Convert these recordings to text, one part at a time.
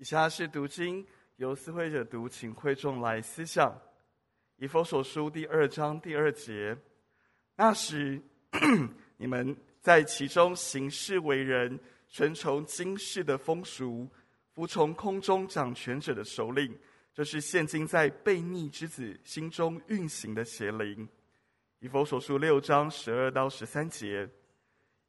以下是读经，由思会者读，请会众来思想。以佛所书第二章第二节，那时 你们在其中行事为人，顺从今世的风俗，服从空中掌权者的首领，这是现今在悖逆之子心中运行的邪灵。以佛所书六章十二到十三节，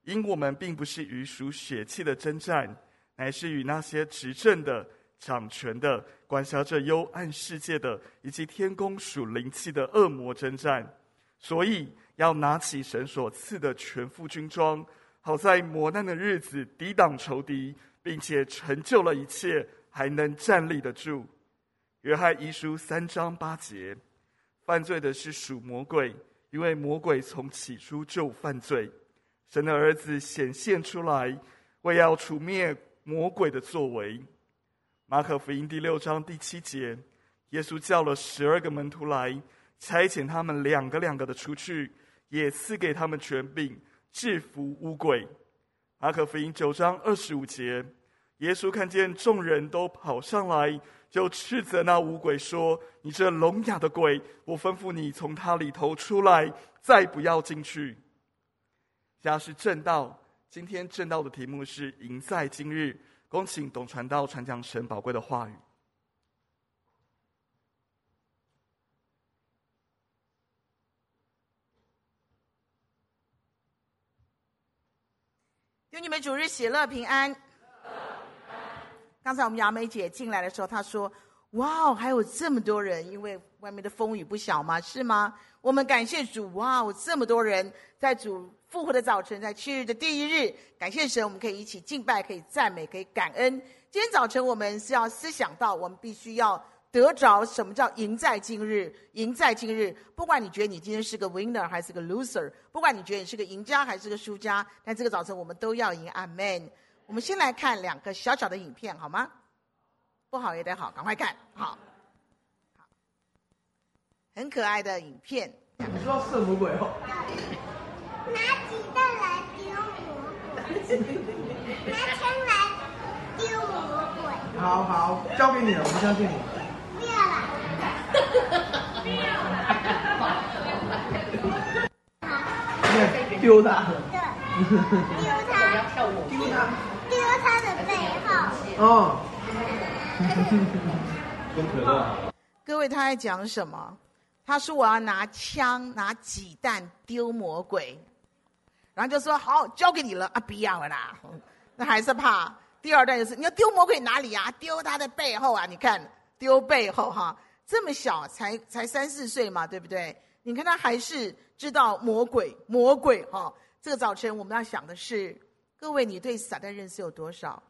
因我们并不是与属血气的征战。乃是与那些执政的、掌权的、管辖着幽暗世界的，以及天宫属灵气的恶魔征战。所以要拿起神所赐的全副军装，好在磨难的日子抵挡仇敌，并且成就了一切，还能站立得住。约翰遗书三章八节：犯罪的是属魔鬼，因为魔鬼从起初就犯罪。神的儿子显现出来，为要除灭。魔鬼的作为，马可福音第六章第七节，耶稣叫了十二个门徒来，差遣他们两个两个的出去，也赐给他们权柄，制服污鬼。马可福音九章二十五节，耶稣看见众人都跑上来，就斥责那污鬼说：“你这聋哑的鬼，我吩咐你从他里头出来，再不要进去。”家是正道。今天正道的题目是“赢在今日”，恭请董传道传讲神宝贵的话语。愿你们主日喜乐平安。刚才我们雅美姐进来的时候，她说：“哇哦，还有这么多人，因为外面的风雨不小嘛，是吗？”我们感谢主，哇哦，这么多人在主。复活的早晨，在七日的第一日，感谢神，我们可以一起敬拜，可以赞美，可以感恩。今天早晨，我们是要思想到，我们必须要得着什么叫赢在今日。赢在今日，不管你觉得你今天是个 winner 还是个 loser，不管你觉得你是个赢家还是个输家，但这个早晨我们都要赢。阿门。我们先来看两个小小的影片，好吗？不好也得好，赶快看，好，好，很可爱的影片。你说要射魔鬼哦。拿鸡蛋来丢魔鬼，拿枪来丢魔鬼。好好，交给你了，我们相信你。不要了。不要了。丢他。对。丢他。丢他。丢他的背后。哦。各位，他在讲什么？他说：“我要拿枪、拿鸡蛋丢魔鬼。”然后就说好，交给你了啊！不要了啦，那还是怕。第二段就是你要丢魔鬼哪里、啊？丢他的背后啊！你看丢背后哈，这么小才才三四岁嘛，对不对？你看他还是知道魔鬼魔鬼哈。这个早晨我们要想的是，各位你对撒旦认识有多少？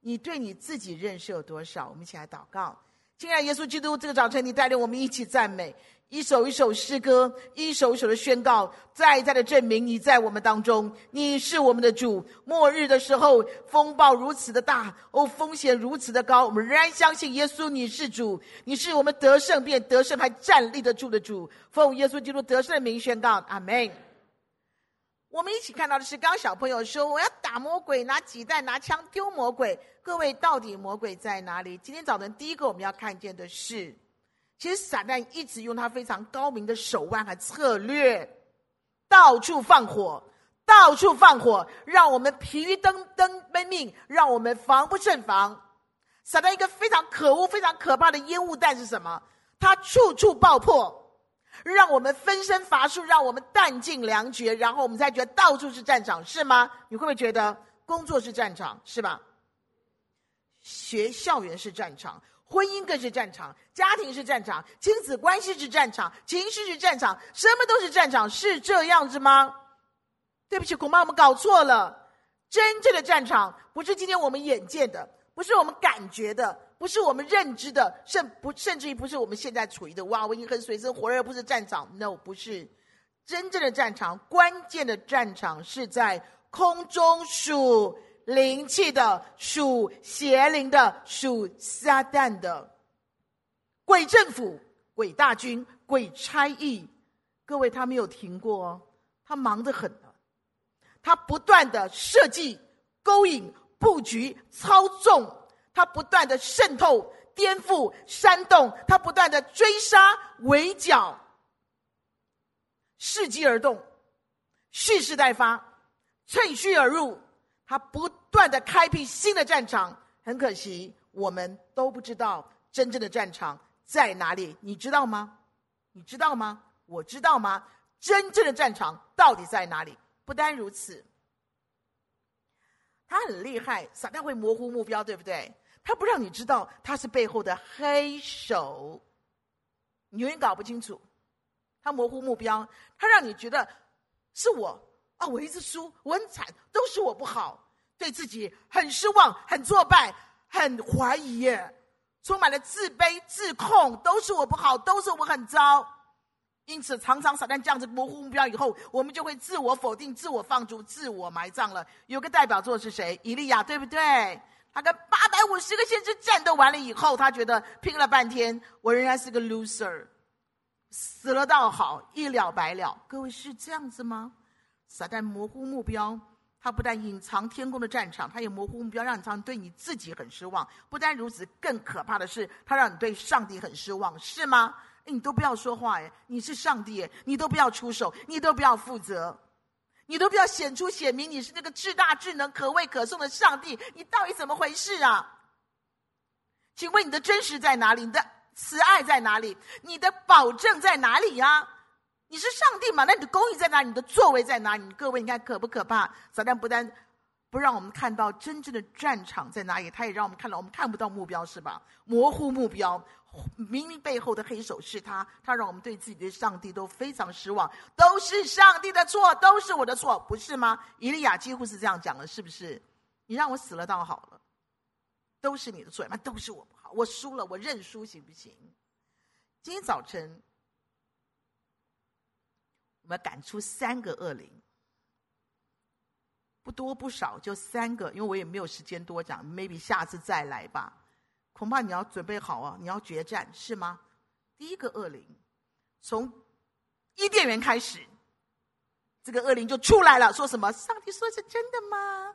你对你自己认识有多少？我们一起来祷告。亲爱耶稣基督，这个早晨你带领我们一起赞美。一首一首诗歌，一首一首的宣告，再一再的证明你在我们当中，你是我们的主。末日的时候，风暴如此的大，哦，风险如此的高，我们仍然相信耶稣你是主，你是我们得胜便得胜还站立得住的主。奉耶稣基督得胜的名宣告，阿门。我们一起看到的是，刚刚小朋友说我要打魔鬼，拿鸡蛋拿枪丢魔鬼。各位，到底魔鬼在哪里？今天早晨第一个我们要看见的是。其实撒旦一直用他非常高明的手腕和策略，到处放火，到处放火，让我们疲于登登奔命，让我们防不胜防。撒旦一个非常可恶、非常可怕的烟雾弹是什么？它处处爆破，让我们分身乏术，让我们弹尽粮绝，然后我们才觉得到处是战场，是吗？你会不会觉得工作是战场，是吧？学校园是战场。婚姻更是战场，家庭是战场，亲子关系是战场，情绪是战场，什么都是战场，是这样子吗？对不起，恐怕我们搞错了。真正的战场不是今天我们眼见的，不是我们感觉的，不是我们认知的，甚不甚至于不是我们现在处于的。哇，我已经很水深火热，不是战场。No，不是。真正的战场，关键的战场是在空中属。灵气的属邪灵的属撒旦的鬼政府、鬼大军、鬼差役，各位他没有停过哦，他忙得很，他不断的设计、勾引、布局、操纵，他不断的渗透、颠覆、煽动，他不断的追杀、围剿，伺机而动，蓄势待发，趁虚而入。他不断的开辟新的战场。很可惜，我们都不知道真正的战场在哪里。你知道吗？你知道吗？我知道吗？真正的战场到底在哪里？不单如此，他很厉害，撒旦会模糊目标，对不对？他不让你知道他是背后的黑手，你永远搞不清楚。他模糊目标，他让你觉得是我啊，我一直输，我很惨，都是我不好，对自己很失望，很挫败，很怀疑耶，充满了自卑、自控，都是我不好，都是我很糟。因此，常常撒旦这样子模糊目标以后，我们就会自我否定、自我放逐、自我埋葬了。有个代表作是谁？以利亚，对不对？他跟八百五十个先知战斗完了以后，他觉得拼了半天，我仍然是个 loser，死了倒好，一了百了。各位是这样子吗？撒旦模糊目标，他不但隐藏天空的战场，他也模糊目标，让你常对你自己很失望。不单如此，更可怕的是，他让你对上帝很失望，是吗？诶，你都不要说话哎，你是上帝哎，你都不要出手，你都不要负责。你都不要显出显明你是那个至大至能可畏可颂的上帝，你到底怎么回事啊？请问你的真实在哪里？你的慈爱在哪里？你的保证在哪里呀？你是上帝嘛？那你的公义在哪里？你的作为在哪里？各位，你看可不可怕？撒旦不但不让我们看到真正的战场在哪里，他也让我们看到我们看不到目标，是吧？模糊目标。明明背后的黑手是他，他让我们对自己的上帝都非常失望，都是上帝的错，都是我的错，不是吗？以利亚几乎是这样讲的，是不是？你让我死了倒好了，都是你的错，那都是我不好，我输了，我认输行不行？今天早晨，我们要赶出三个恶灵，不多不少，就三个，因为我也没有时间多讲，maybe 下次再来吧。恐怕你要准备好啊！你要决战是吗？第一个恶灵，从伊甸园开始，这个恶灵就出来了，说什么？上帝说是真的吗？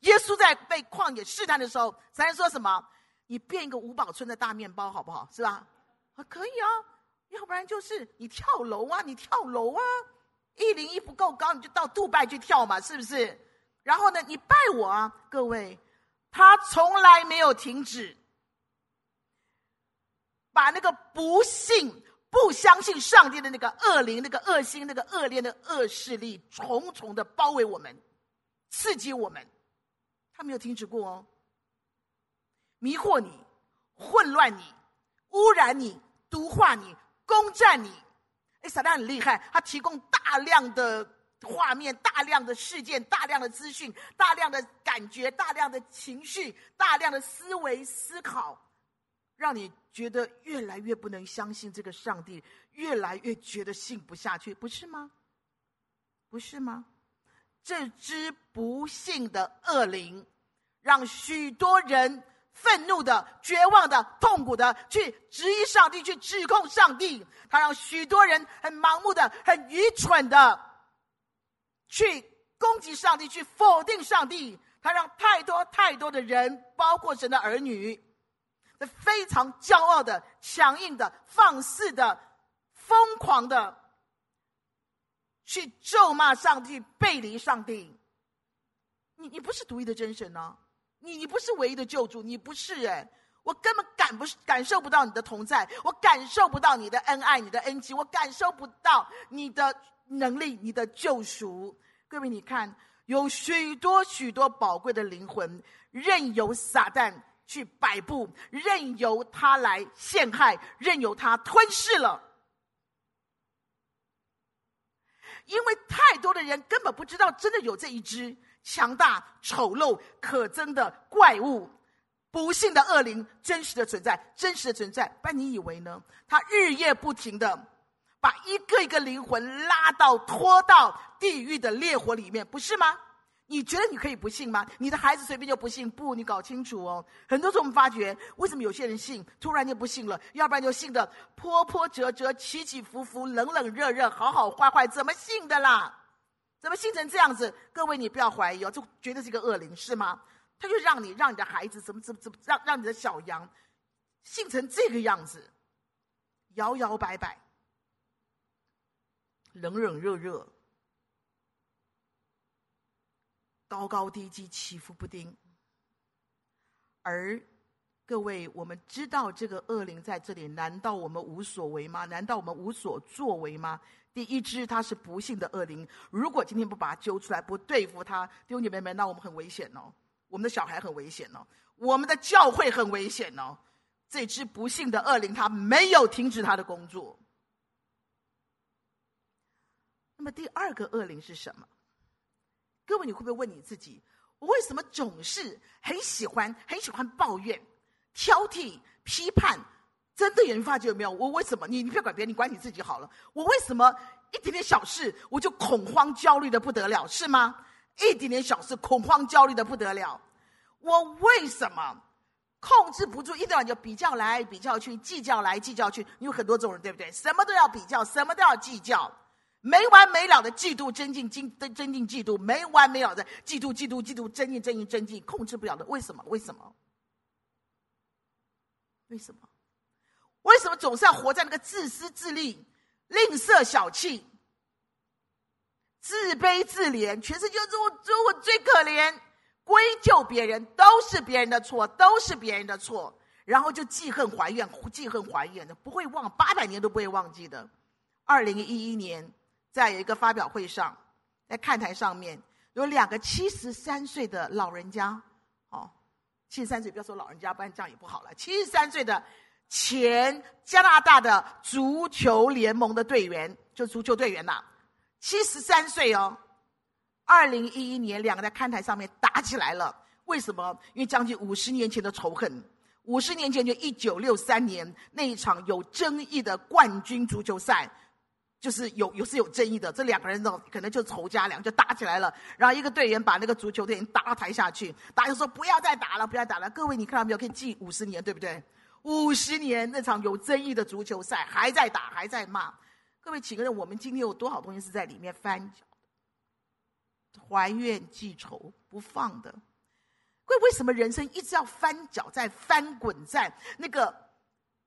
耶稣在被旷野试探的时候，才说什么？你变一个五宝村的大面包好不好？是吧？啊，可以啊，要不然就是你跳楼啊，你跳楼啊，一零一不够高，你就到杜拜去跳嘛，是不是？然后呢，你拜我啊，各位，他从来没有停止。把那个不信、不相信上帝的那个恶灵、那个恶心、那个恶劣的恶势力，重重的包围我们，刺激我们，他没有停止过哦。迷惑你、混乱你、污染你、毒化你、攻占你。哎，撒旦很厉害，他提供大量的画面、大量的事件、大量的资讯、大量的感觉、大量的情绪、大量的思维思考。让你觉得越来越不能相信这个上帝，越来越觉得信不下去，不是吗？不是吗？这只不幸的恶灵，让许多人愤怒的、绝望的、痛苦的去质疑上帝，去指控上帝。他让许多人很盲目的、很愚蠢的去攻击上帝，去否定上帝。他让太多太多的人，包括神的儿女。非常骄傲的、强硬的、放肆的、疯狂的，去咒骂上帝、背离上帝。你你不是独一的真神呢、你你不是唯一的救主，你不是哎！我根本感不感受不到你的同在，我感受不到你的恩爱、你的恩情，我感受不到你的能力、你的救赎。各位，你看，有许多许多宝贵的灵魂，任由撒旦。去摆布，任由他来陷害，任由他吞噬了。因为太多的人根本不知道，真的有这一只强大、丑陋、可憎的怪物，不幸的恶灵，真实的存在，真实的存在。但你以为呢？他日夜不停的把一个一个灵魂拉到、拖到地狱的烈火里面，不是吗？你觉得你可以不信吗？你的孩子随便就不信？不，你搞清楚哦。很多时候我们发觉，为什么有些人信，突然就不信了？要不然就信的波波折折、起起伏伏、冷冷热热、好好坏坏，怎么信的啦？怎么信成这样子？各位，你不要怀疑哦，这绝对是一个恶灵，是吗？他就让你让你的孩子怎么怎么怎么让让你的小羊信成这个样子，摇摇摆摆，冷冷热热，高高低低，起伏不定。而各位，我们知道这个恶灵在这里，难道我们无所为吗？难道我们无所作为吗？第一只，它是不幸的恶灵。如果今天不把它揪出来，不对付它，弟兄姐妹们，那我们很危险哦。我们的小孩很危险哦，我们的教会很危险哦。这只不幸的恶灵，它没有停止它的工作。那么第二个恶灵是什么？各位，你会不会问你自己：我为什么总是很喜欢、很喜欢抱怨、挑剔、批判？真的有人发觉有没有？我为什么？你你不要管别人，你管你自己好了。我为什么一点点小事我就恐慌焦虑的不得了，是吗？一点点小事恐慌焦虑的不得了。我为什么控制不住？一天晚就比较来比较去，计较来计较去。你有很多种人，对不对？什么都要比较，什么都要计较，没完没了的嫉妒、增进、增增进嫉妒，没完没了的嫉妒、嫉妒、嫉妒，增进、增进、增进，控制不了的。为什么？为什么？为什么？为什么总是要活在那个自私自利、吝啬小气、自卑自怜？全世界只有我，只有我最可怜，归咎别人都是别人的错，都是别人的错，然后就记恨怀怨，记恨怀怨的不会忘，八百年都不会忘记的。二零一一年，在有一个发表会上，在看台上面有两个七十三岁的老人家，哦，七十三岁，不要说老人家，不然这样也不好了。七十三岁的。前加拿大的足球联盟的队员，就足球队员呐，七十三岁哦。二零一一年，两个在看台上面打起来了。为什么？因为将近五十年前的仇恨。五十年前，就一九六三年那一场有争议的冠军足球赛，就是有有是有争议的。这两个人呢，可能就仇家，两就打起来了。然后一个队员把那个足球队员打到台下去，大家说不要再打了，不要打了。各位，你看到没有？可以记五十年，对不对？五十年那场有争议的足球赛还在打，还在骂。各位几个人，我们今天有多少东西是在里面翻搅的？怀怨记仇不放的。各位，为什么人生一直要翻搅，在翻滚，在那个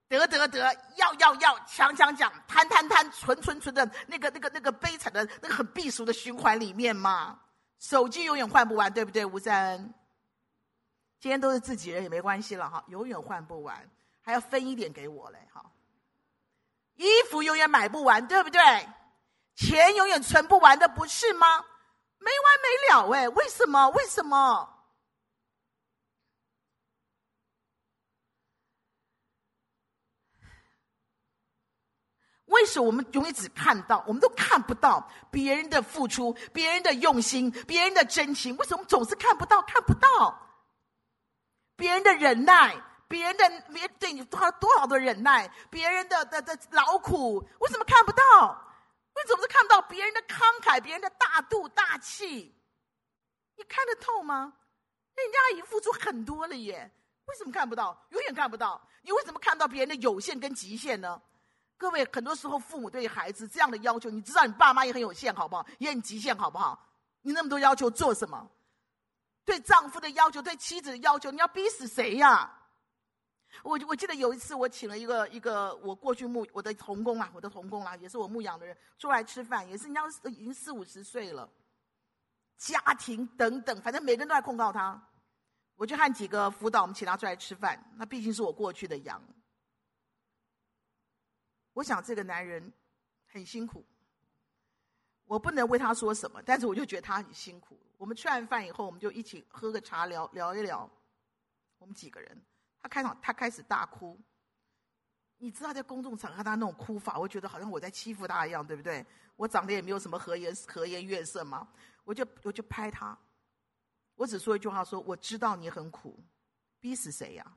得得得，要要要，抢抢抢，贪贪贪，存存存的那个那个那个悲惨的那个很避俗的循环里面嘛？手机永远换不完，对不对？吴三，今天都是自己人也没关系了哈，永远换不完。还要分一点给我嘞，哈！衣服永远买不完，对不对？钱永远存不完的，不是吗？没完没了哎，为什么？为什么？为是我们永远只看到，我们都看不到别人的付出、别人的用心、别人的真情？为什么总是看不到、看不到别人的忍耐？别人的别对你多少多少的忍耐，别人的的的劳苦，为什么看不到？为什么是看不到别人的慷慨，别人的大度大气？你看得透吗？人家已经付出很多了耶，为什么看不到？永远看不到。你为什么看不到别人的有限跟极限呢？各位，很多时候父母对孩子这样的要求，你知道你爸妈也很有限，好不好？也很极限，好不好？你那么多要求做什么？对丈夫的要求，对妻子的要求，你要逼死谁呀？我我记得有一次，我请了一个一个我过去牧我的童工啊，我的童工啊，也是我牧养的人出来吃饭，也是人家已经四五十岁了，家庭等等，反正每个人都在控告他。我就和几个辅导，我们请他出来吃饭。那毕竟是我过去的羊，我想这个男人很辛苦，我不能为他说什么，但是我就觉得他很辛苦。我们吃完饭以后，我们就一起喝个茶聊聊一聊，我们几个人。他开场，他开始大哭。你知道，在公众场合他那种哭法，我觉得好像我在欺负他一样，对不对？我长得也没有什么和颜和颜悦色嘛，我就我就拍他，我只说一句话说：我知道你很苦，逼死谁呀？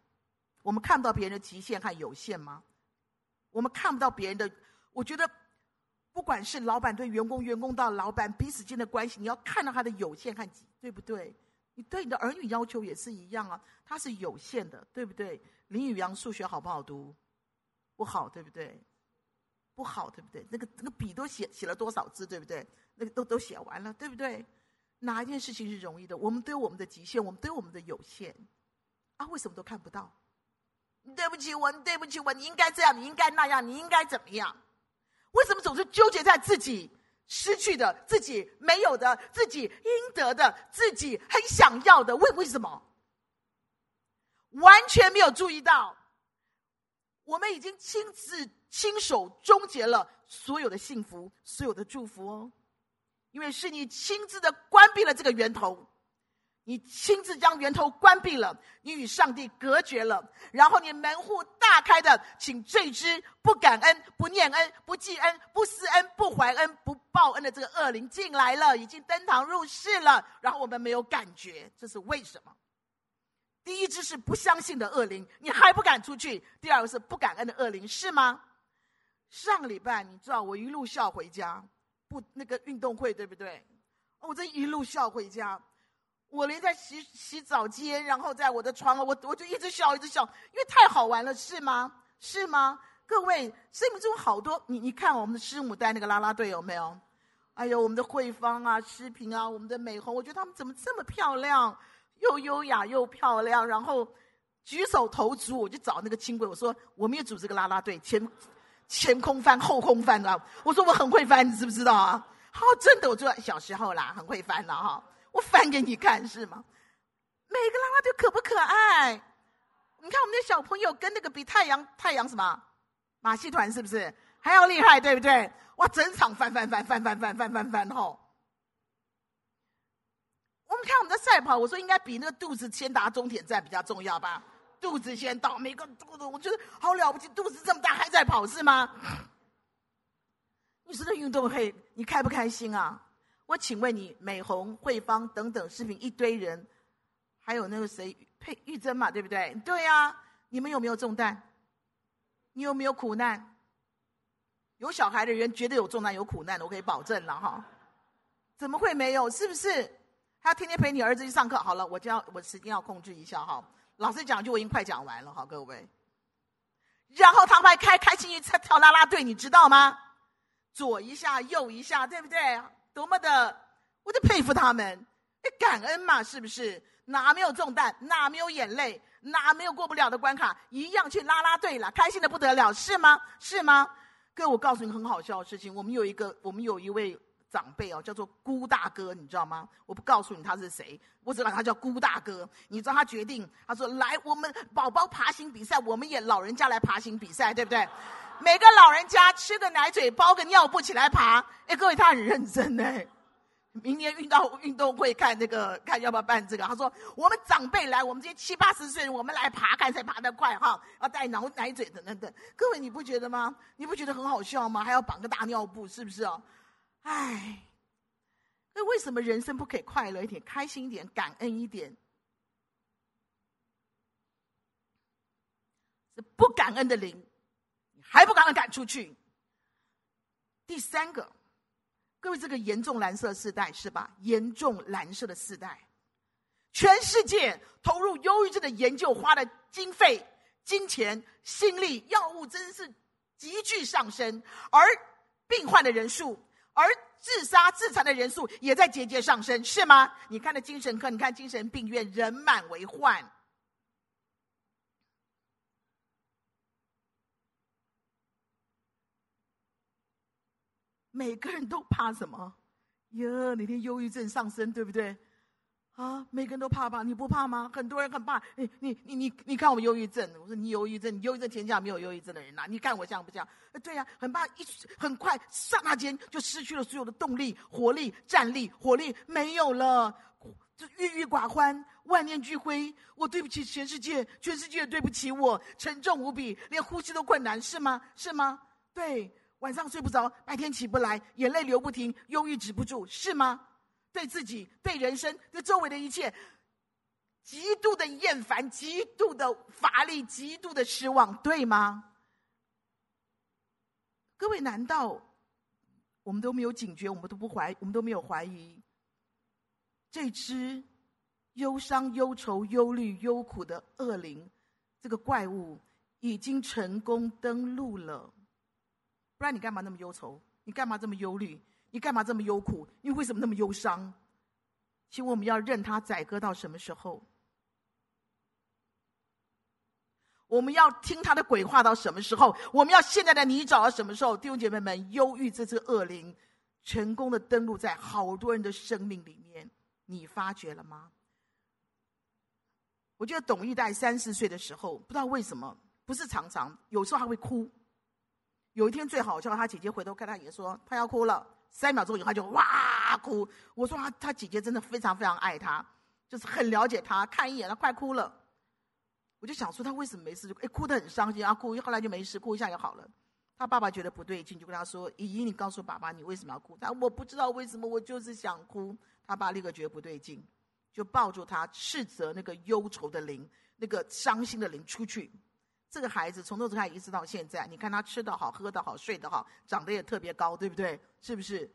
我们看不到别人的极限和有限吗？我们看不到别人的，我觉得，不管是老板对员工，员工到老板彼此间的关系，你要看到他的有限和极，对不对？你对你的儿女要求也是一样啊，他是有限的，对不对？林宇阳数学好不好读？不好，对不对？不好，对不对？那个那个笔都写写了多少字，对不对？那个都都写完了，对不对？哪一件事情是容易的？我们都有我们的极限，我们都有我们的有限，啊，为什么都看不到？对不起我，对不起我，你应该这样，你应该那样，你应该怎么样？为什么总是纠结在自己失去的、自己没有的、自己应得的、自己很想要的？为为什么？完全没有注意到，我们已经亲自亲手终结了所有的幸福、所有的祝福哦，因为是你亲自的关闭了这个源头。你亲自将源头关闭了，你与上帝隔绝了，然后你门户大开的，请罪之不感恩、不念恩、不记恩、不思恩、不怀恩、不报恩的这个恶灵进来了，已经登堂入室了。然后我们没有感觉，这是为什么？第一只是不相信的恶灵，你还不敢出去；第二个是不感恩的恶灵，是吗？上个礼拜你知道我一路笑回家，不那个运动会对不对？我这一路笑回家。我连在洗洗澡间，然后在我的床，我我就一直笑，一直笑，因为太好玩了，是吗？是吗？各位，生命中好多，你你看我们的师母带那个拉拉队有没有？哎呦，我们的慧芳啊，诗萍啊，我们的美红，我觉得他们怎么这么漂亮，又优雅又漂亮，然后举手投足，我就找那个轻轨，我说我们也组织个拉拉队，前前空翻，后空翻的，我说我很会翻，你知不知道啊？好，真的，我就小时候啦，很会翻了哈。我翻给你看是吗？每个啦啦队可不可爱？你看我们的小朋友跟那个比太阳太阳什么马戏团是不是还要厉害？对不对？哇，整场翻翻翻翻翻翻翻翻翻吼！我们看我们的赛跑，我说应该比那个肚子先达终点站比较重要吧？肚子先到，每个肚子我觉得好了不起，肚子这么大还在跑是吗？你说这运动会你开不开心啊？我请问你，美红、慧芳等等视频一堆人，还有那个谁佩玉珍嘛，对不对？对呀、啊，你们有没有重担？你有没有苦难？有小孩的人绝对有重担有苦难的，我可以保证了哈。怎么会没有？是不是？还要天天陪你儿子去上课？好了，我就要我时间要控制一下哈。老师讲句，我已经快讲完了哈，各位。然后他们还开开心心跳啦啦队，你知道吗？左一下，右一下，对不对？多么的，我就佩服他们，感恩嘛，是不是？哪没有重担，哪没有眼泪，哪没有过不了的关卡，一样去啦啦队了，开心的不得了，是吗？是吗？哥，我告诉你很好笑的事情，我们有一个，我们有一位长辈哦，叫做孤大哥，你知道吗？我不告诉你他是谁，我只管他叫孤大哥。你知道他决定，他说来，我们宝宝爬行比赛，我们也老人家来爬行比赛，对不对？每个老人家吃个奶嘴，包个尿布起来爬。哎，各位，他很认真呢。明年运到运动会看那个，看要不要办这个。他说：“我们长辈来，我们这些七八十岁人，我们来爬，看谁爬得快哈。要带脑奶嘴等等等。各位，你不觉得吗？你不觉得很好笑吗？还要绑个大尿布，是不是哦？哎，那为什么人生不可以快乐一点、开心一点、感恩一点？是不感恩的灵。”还不赶快赶出去！第三个，各位，这个严重蓝色世代是吧？严重蓝色的世代，全世界投入忧郁症的研究花的经费、金钱、心力、药物，真是急剧上升，而病患的人数，而自杀自残的人数也在节节上升，是吗？你看的精神科，你看精神病院人满为患。每个人都怕什么？哟，哪天忧郁症上升，对不对？啊，每个人都怕吧？你不怕吗？很多人很怕。你你你你，你看我忧郁症，我说你忧郁症，你忧郁症天下没有忧郁症的人呐、你看我像不像？对呀、很怕一很快刹那间就失去了所有的动力、活力、战力、活力没有了，就郁郁寡欢、万念俱灰。我对不起全世界，全世界对不起我，沉重无比，连呼吸都困难，是吗？是吗？对。晚上睡不着，白天起不来，眼泪流不停，忧郁止不住，是吗？对自己、对人生、对周围的一切，极度的厌烦，极度的乏力，极度的失望，对吗？各位，难道我们都没有警觉？我们都不怀，我们都没有怀疑？这只忧伤、忧愁、忧虑、忧苦的恶灵，这个怪物已经成功登陆了。不然你干嘛那么忧愁？你干嘛这么忧虑？你干嘛这么忧苦？你为什么那么忧伤？请问我们要任他宰割到什么时候？我们要听他的鬼话到什么时候？我们要陷在的泥沼到什么时候？弟兄姐妹们，忧郁这只恶灵成功的登陆在好多人的生命里面，你发觉了吗？我觉得董玉带三四岁的时候，不知道为什么，不是常常，有时候还会哭。有一天最好笑，他姐姐回头看他也说他要哭了，三秒钟以后他就哇哭。我说他他姐姐真的非常非常爱他，就是很了解他，看一眼他快哭了。我就想说他为什么没事就哎哭得很伤心啊哭，后来就没事，哭一下就好了。他爸爸觉得不对劲，就跟他说：“姨姨，你告诉爸爸你为什么要哭？”他我不知道为什么，我就是想哭。他爸立刻觉得不对劲，就抱住他，斥责那个忧愁的灵，那个伤心的灵出去。这个孩子从那时候开始一直到现在，你看他吃得好，喝得好，睡得好，长得也特别高，对不对？是不是？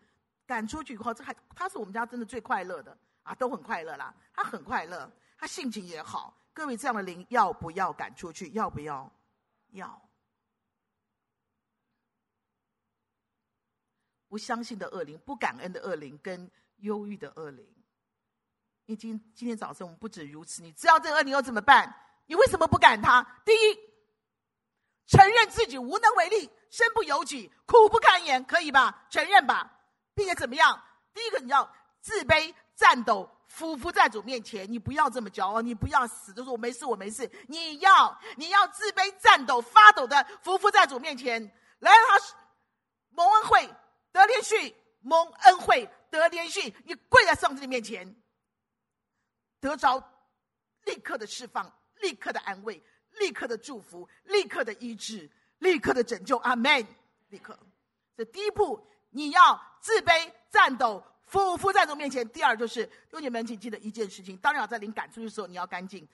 赶出去以后，这还他是我们家真的最快乐的啊，都很快乐啦。他很快乐，他性情也好。各位，这样的灵要不要赶出去？要不要？要。不相信的恶灵，不感恩的恶灵，跟忧郁的恶灵。你今今天早上我们不止如此，你知道这个恶灵又怎么办？你为什么不赶他？第一，承认自己无能为力，身不由己，苦不堪言，可以吧？承认吧，并且怎么样？第一个，你要自卑、颤抖。俯伏在主面前，你不要这么骄傲，你不要死，就说我没事，我没事。你要，你要自卑、颤抖、发抖的俯伏在主面前，来让他蒙恩惠得连续，蒙恩惠得连续。你跪在上帝的面前，得着立刻的释放，立刻的安慰，立刻的祝福，立刻的医治，立刻的拯救。阿门！立刻，这第一步，你要自卑、战斗。俯伏在主面前。第二就是，弟兄们，请记得一件事情：当然要在灵赶出去的时候，你要干净。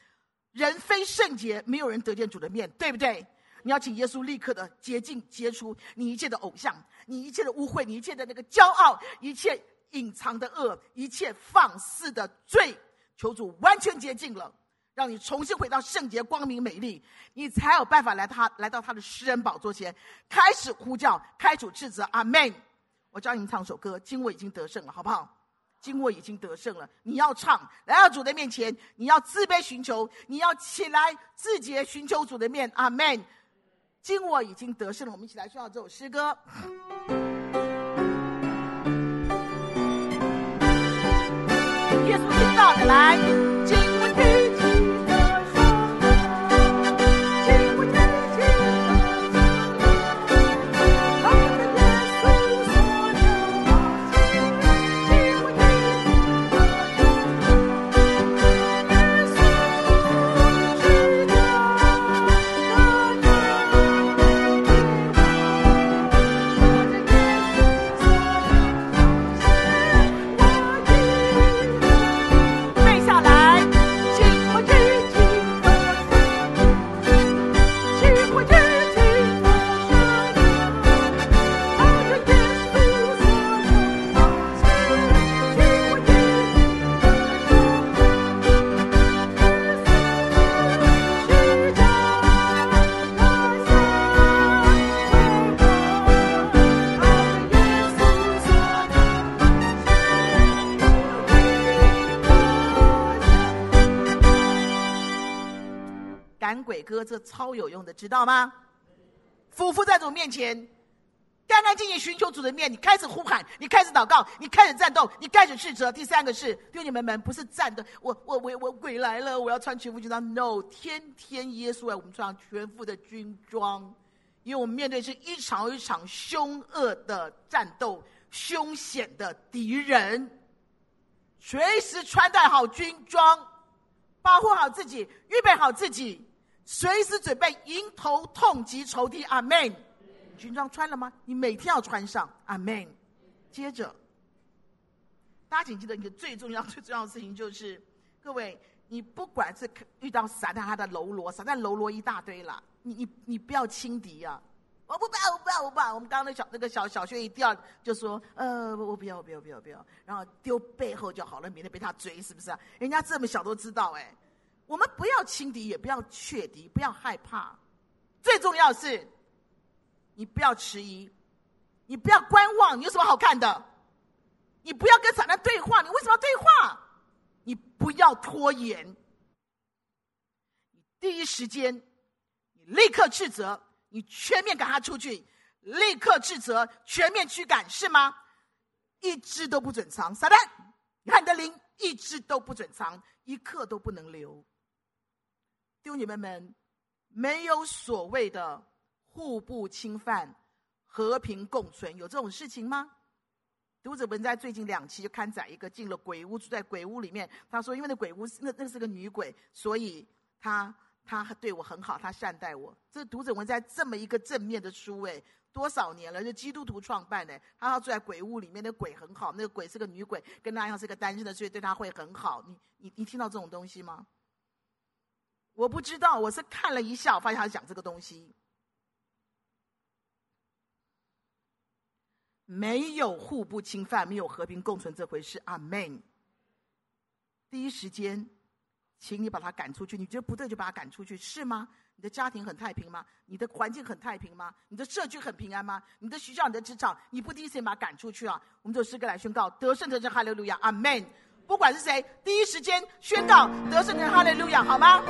人非圣洁，没有人得见主的面，对不对？你要请耶稣立刻的洁净、洁除你一切的偶像，你一切的污秽，你一切的那个骄傲，一切隐藏的恶，一切放肆的罪。求主完全洁净了，让你重新回到圣洁、光明、美丽，你才有办法来他来到他的施恩宝座前，开始呼叫，开主斥责。阿门。我教你们唱首歌，今我已经得胜了，好不好？今我已经得胜了。你要唱，来到主的面前，你要自卑寻求，你要起来自洁寻求主的面。阿门。今我已经得胜了，我们一起来唱这首诗歌。耶稣听到的来这超有用的，知道吗？俯伏在主面前，干干净净寻求主的面。你开始呼喊，你开始祷告，你开始战斗，你开始斥责。第三个是，弟兄们们不是站的，我我我我鬼来了，我要穿全副军装。No，天天耶稣为我们穿上全副的军装，因为我们面对是一场一场凶恶的战斗，凶险的敌人，随时穿戴好军装，保护好自己，预备好自己。随时准备迎头痛击仇敌，阿门。军装穿了吗？你每天要穿上，阿门。接着，大家请记得一个最重要、最重要的事情就是，各位，你不管是遇到撒旦他的喽啰，撒旦喽啰一大堆了，你你你不要轻敌啊！我不怕，我不怕，我不怕。我们刚刚那小那个小小学一掉，就说呃，我不要，我不要，不要，不要，然后丢背后就好了，免得被他追，是不是啊？人家这么小都知道，哎。我们不要轻敌，也不要怯敌，不要害怕。最重要是，你不要迟疑，你不要观望。你有什么好看的？你不要跟撒旦对话。你为什么要对话？你不要拖延，你第一时间，你立刻斥责，你全面赶他出去，立刻斥责，全面驱赶，是吗？一只都不准藏，撒旦，你看你的灵，一只都不准藏，一刻都不能留。弟兄姐妹们，没有所谓的互不侵犯、和平共存，有这种事情吗？读者文在最近两期就刊载一个进了鬼屋，住在鬼屋里面。他说，因为那鬼屋那那是个女鬼，所以他他对我很好，他善待我。这读者文在这么一个正面的书，哎，多少年了？就基督徒创办的。他要住在鬼屋里面，那鬼很好，那个鬼是个女鬼，跟他一样是个单身的，所以对他会很好。你你你听到这种东西吗？我不知道，我是看了一下，我发现他讲这个东西。没有互不侵犯，没有和平共存这回事。阿门。第一时间，请你把他赶出去。你觉得不对，就把他赶出去，是吗？你的家庭很太平吗？你的环境很太平吗？你的社区很平安吗？你的学校、你的职场，你不第一时间把他赶出去啊？我们就诗歌来宣告：得胜的人，哈利路亚，阿门。不管是谁，第一时间宣告得胜的，哈利路亚，好吗？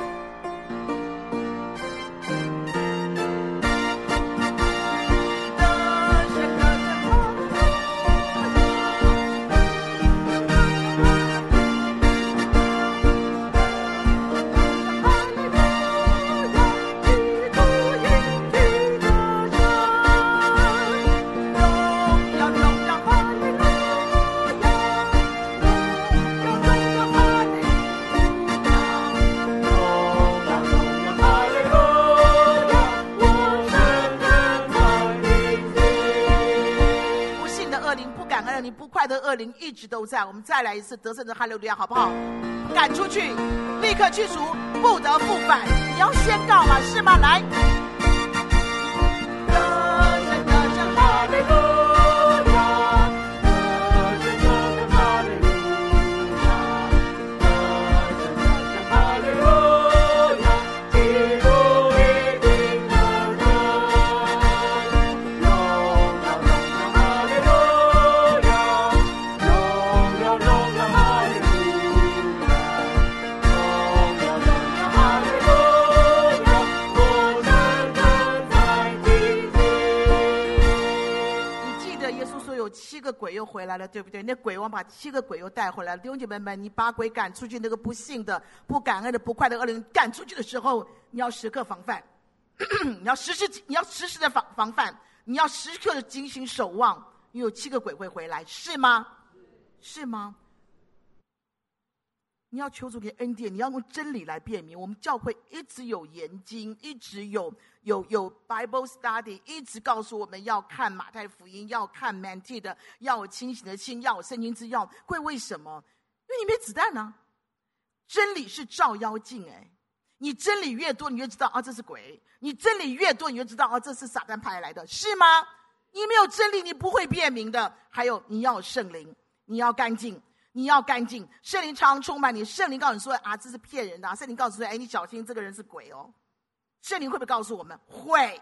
恶灵一直都在，我们再来一次得胜的哈利路亚，好不好？赶出去，立刻驱逐，不得不返。你要宣告吗？是吗？来。回来了，对不对？那鬼王把七个鬼又带回来了。弟兄姐妹们，你把鬼赶出去，那个不幸的、不感恩的、不快的恶灵赶出去的时候，你要时刻防范，你要时时你要时时的防防范，你要时刻的警醒守望，你有七个鬼会回来，是吗？是吗？你要求主给恩典，你要用真理来辨明。我们教会一直有研经，一直有有有 Bible study，一直告诉我们要看马太福音，要看 m a n t 的，要清醒的心，要圣经之钥。会为什么？因为你没子弹呢、真理是照妖镜，哎，你真理越多，你越知道啊，这是鬼；你真理越多，你越知道啊，这是撒旦派来的，是吗？你没有真理，你不会辨明的。还有，你要圣灵，你要干净。你要干净，圣灵常常充满你。圣灵告诉你说：“啊，这是骗人的啊。”圣灵告诉说：“哎，你小心，这个人是鬼哦。”圣灵会不会告诉我们？会。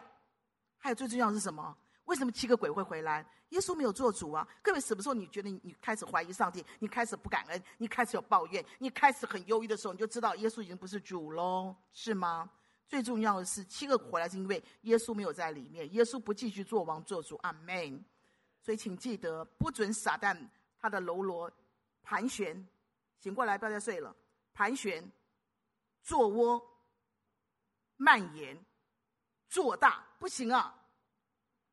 还有最重要的是什么？为什么七个鬼会回来？耶稣没有做主啊！各位，什么时候你觉得你开始怀疑上帝？你开始不感恩？你开始有抱怨？你开始很忧郁的时候，你就知道耶稣已经不是主喽，是吗？最重要的是，七个回来是因为耶稣没有在里面，耶稣不继续做王做主。阿门。所以，请记得，不准撒旦他的喽啰。盘旋，醒过来，不要再睡了。盘旋，做窝，蔓延，做大，不行啊！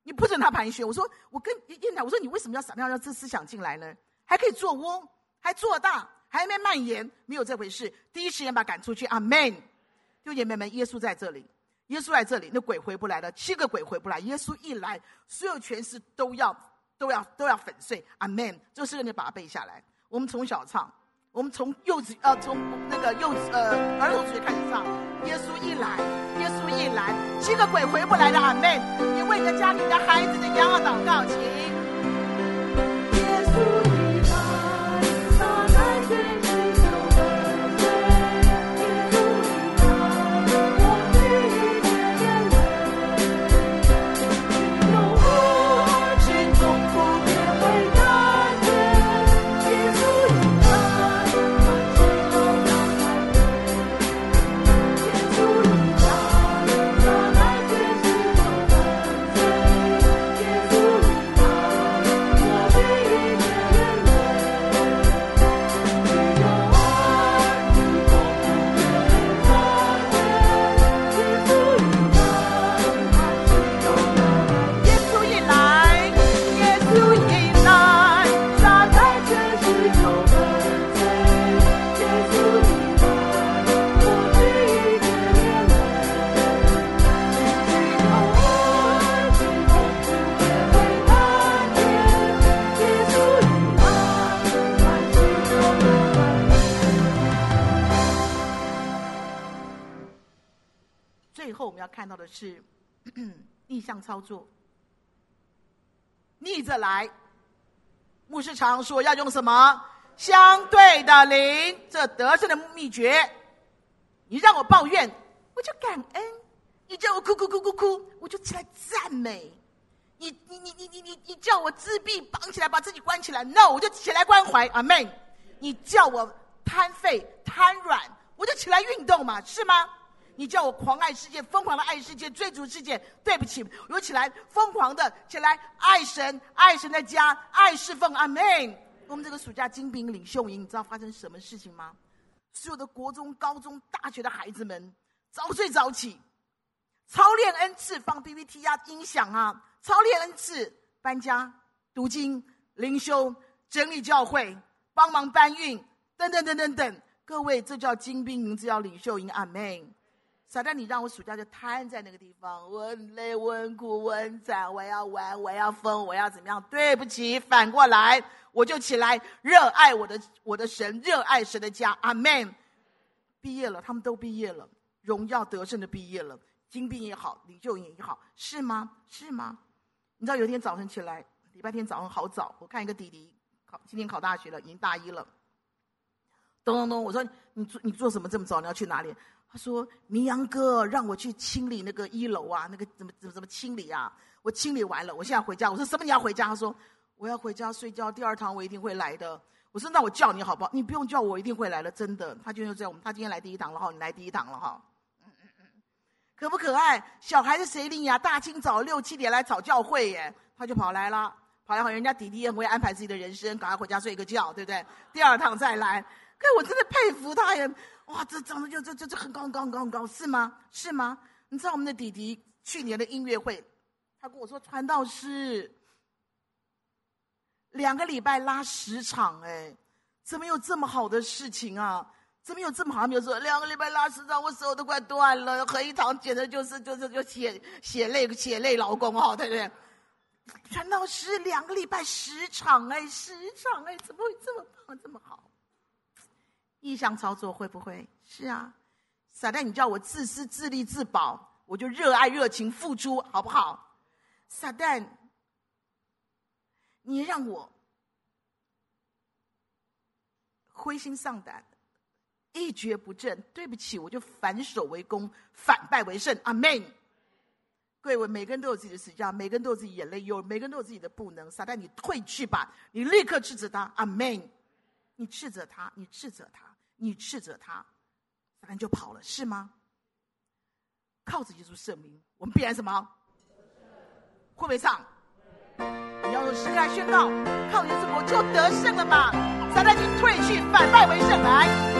你不准他盘旋。我说，我跟燕台，我说你为什么要撒旦让这思想进来呢？还可以做窝，还做大，还没蔓延，没有这回事。第一时间把他赶出去。阿门。弟兄姐妹们，耶稣在这里，耶稣在这里，那鬼回不来了，七个鬼回不来。耶稣一来，所有权势都要都要都要粉碎。阿门。这个你把它背下来。我们从小唱，我们从幼稚呃从那个幼稚呃儿童学开始唱。耶稣一来，耶稣一来，七个鬼回不来的阿妹。你为你的家里的孩子的羊儿祷告，请。常说要用什么相对的灵，这得胜的秘诀。你让我抱怨，我就感恩；你叫我哭哭哭哭哭，我就起来赞美。你你你你你你你叫我自闭绑起来把自己关起来，no，我就起来关怀。阿门。你叫我瘫废瘫软，我就起来运动嘛，是吗？你叫我狂爱世界，疯狂的爱世界，追逐世界。对不起，我起来疯狂的起来爱神，爱神的家，爱侍奉。阿门。我们这个暑假精兵领袖营，你知道发生什么事情吗？所有的国中、高中、大学的孩子们早睡早起，操练恩赐，放 PPT 啊，音响啊，操练恩赐，搬家、读经、灵修、整理教会，帮忙搬运，等等等等等。各位，这叫精兵营，这叫领袖营。阿门。撒旦，你让我暑假就瘫在那个地方，我很累，我很苦，我很惨，我要玩，我要疯，我要怎么样？对不起，反过来，我就起来热爱我的我的神，热爱神的家。阿门。毕业了，他们都毕业了，荣耀得胜的毕业了，精兵也好，领袖营也好，是吗？是吗？你知道有一天早晨起来，礼拜天早上好早，我看一个弟弟考今年考大学了，已经大一了。咚咚咚，我说你做你做什么这么早？你要去哪里？说：“明阳哥让我去清理那个一楼啊，那个怎么怎么怎么清理啊？我清理完了，我现在回家。”我说：“什么？你要回家？”他说：“我要回家睡觉。第二堂我一定会来的。”我说：“那我叫你好不好？你不用叫我，一定会来的，真的。”他就又在我们，他今天来第一堂了哈，你来第一堂了哈。可不可爱？小孩子谁理呀？大清早六七点来找教会耶，他就跑来了，跑来好，人家弟弟也很会安排自己的人生，赶快回家睡个觉，对不对？第二堂再来。可我真的佩服他耶！哇，这长得就这这这很高很高很高很高，是吗？是吗？你知道我们的弟弟去年的音乐会，他跟我说传道师，两个礼拜拉十场，哎，怎么有这么好的事情啊？怎么有这么好？他没有说两个礼拜拉十场，我手都快断了，合一堂简直就是就是就血血泪血泪老公哦，对不对？传道师两个礼拜十场，哎，十场，哎，怎么会这么棒这么好？逆向操作会不会？是啊，撒旦，你叫我自私自利自保，我就热爱热情付出，好不好？撒旦，你让我灰心丧胆，一蹶不振。对不起，我就反守为攻，反败为胜。阿门。各位，每个人都有自己的死角，每个人都有自己眼泪，有每个人都有自己的不能。撒旦，你退去吧，你立刻斥责他。阿门。你斥责他，你斥责他。你斥责他，撒旦就跑了，是吗？靠着耶稣圣名，我们必然什么？会不会唱？你要用诗歌来宣告，靠耶稣我就得胜了嘛！撒旦你退去，反败为胜，来。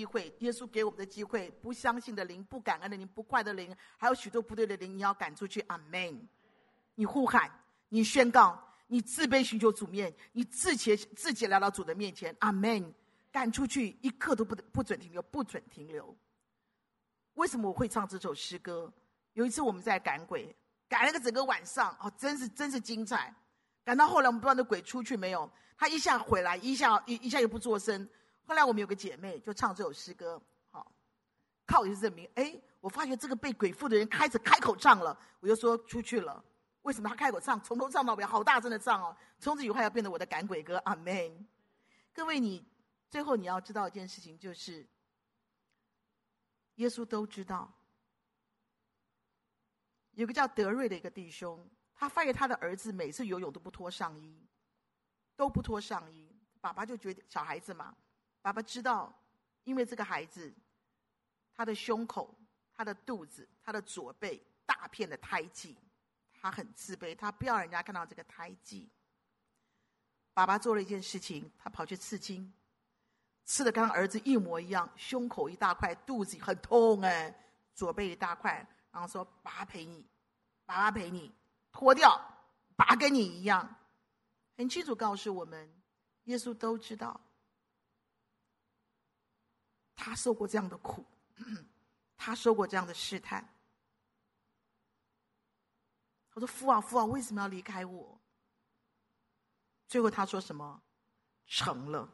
机会，耶稣给我们的机会，不相信的灵、不感恩的灵、不快的灵，还有许多不对的灵，你要赶出去。阿门！你呼喊，你宣告，你自卑寻求主面，你自己自己来到主的面前。阿门！赶出去，一刻都不不准停留，不准停留。为什么我会唱这首诗歌？有一次我们在赶鬼，赶了个整个晚上，哦，真是真是精彩。赶到后来，我们不知道那鬼出去没有，他一下回来，一下一一下又不作声。后来我们有个姐妹就唱这首诗歌，好，靠耶稣证明。哎，我发觉这个被鬼附的人开始开口唱了，我就说出去了。为什么他开口唱，从头唱到尾，好大声的唱哦！从此以后要变得我的赶鬼歌，阿门。各位，你最后你要知道一件事情，就是耶稣都知道，有个叫德瑞的一个弟兄，他发现他的儿子每次游泳都不脱上衣，都不脱上衣。爸爸就觉得小孩子嘛，爸爸知道，因为这个孩子，他的胸口、他的肚子、他的左背大片的胎记，他很自卑，他不要人家看到这个胎记。爸爸做了一件事情，他跑去刺青，刺的跟儿子一模一样，胸口一大块，肚子很痛哎，左背一大块，然后说：“爸陪你，爸爸陪你脱掉，爸跟你一样。”很清楚告诉我们。耶稣都知道，他受过这样的苦，他受过这样的试探。他说：“父啊，父啊，为什么要离开我？”最后他说什么？成了。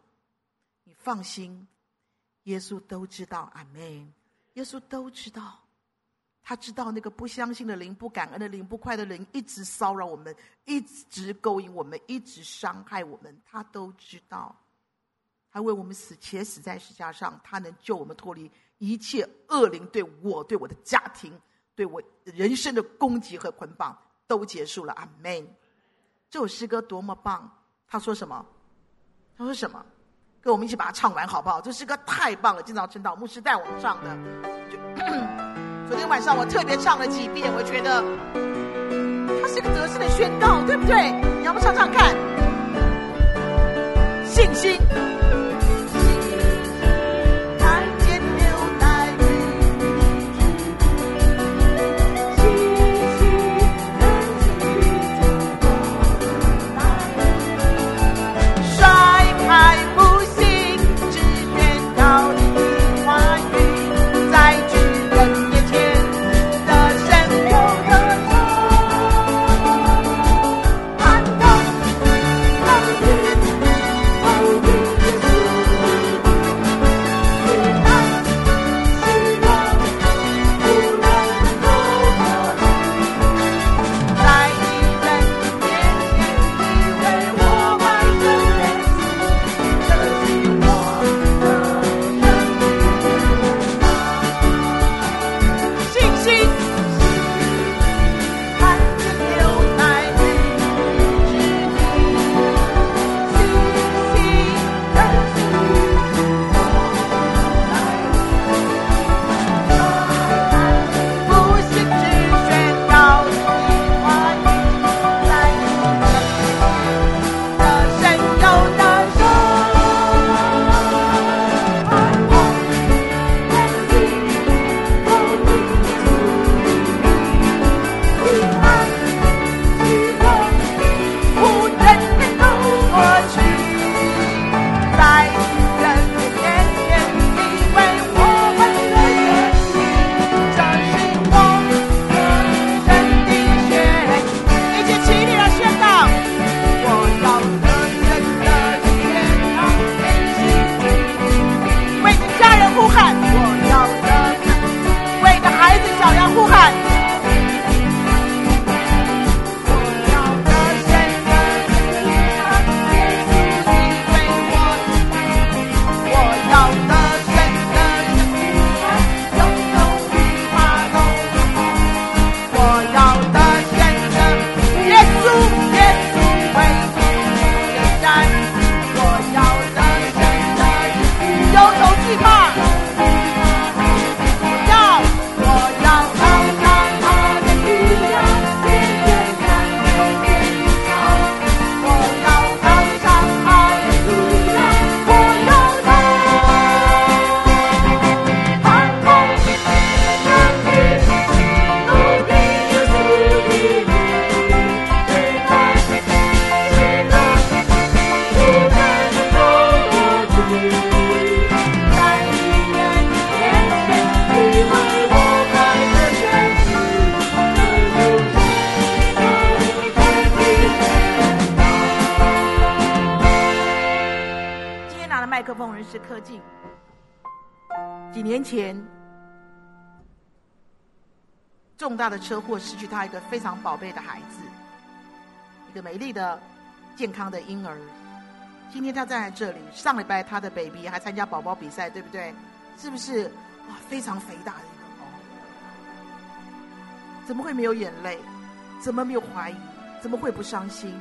你放心，耶稣都知道。阿门。耶稣都知道。他知道那个不相信的灵、不感恩的灵、不快的灵，一直骚扰我们，一直勾引我们，一直伤害我们。他都知道，他为我们死，且死在石架上，他能救我们脱离一切恶灵对我、对我的家庭、对我人生的攻击和捆绑，都结束了。阿门。这首诗歌多么棒！他说什么？他说什么？跟我们一起把它唱完好不好？这诗歌太棒了！今早晨祷牧师带我们唱的。就 昨天晚上我特别唱了几遍，我觉得它是个得胜的宣告，对不对？你要不唱唱看？峰人是科技。几年前，重大的车祸失去他一个非常宝贝的孩子，一个美丽的、健康的婴儿。今天他站在这里，上礼拜他的 baby 还参加宝宝比赛，对不对？是不是？哇，非常肥大的一个宝。怎么会没有眼泪？怎么没有怀疑？怎么会不伤心？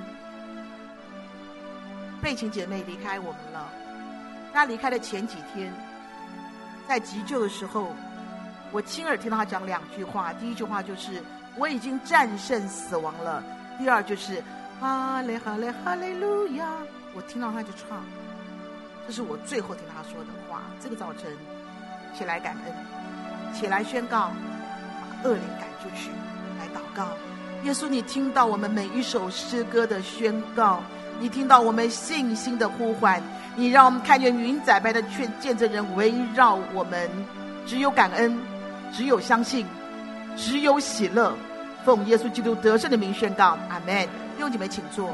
贝琴姐妹离开我们了。他离开的前几天，在急救的时候，我亲耳听到他讲两句话。第一句话就是“我已经战胜死亡了”，第二就是“哈利哈利哈利路亚”。我听到他就唱，这是我最后听他说的话。这个早晨，起来感恩，起来宣告，把恶灵赶出去，来祷告。耶稣，你听到我们每一首诗歌的宣告，你听到我们信心的呼唤，你让我们看见云彩般的劝见证人围绕我们，只有感恩，只有相信，只有喜乐。奉耶稣基督得胜的名宣告，阿门。弟兄姐妹，请坐。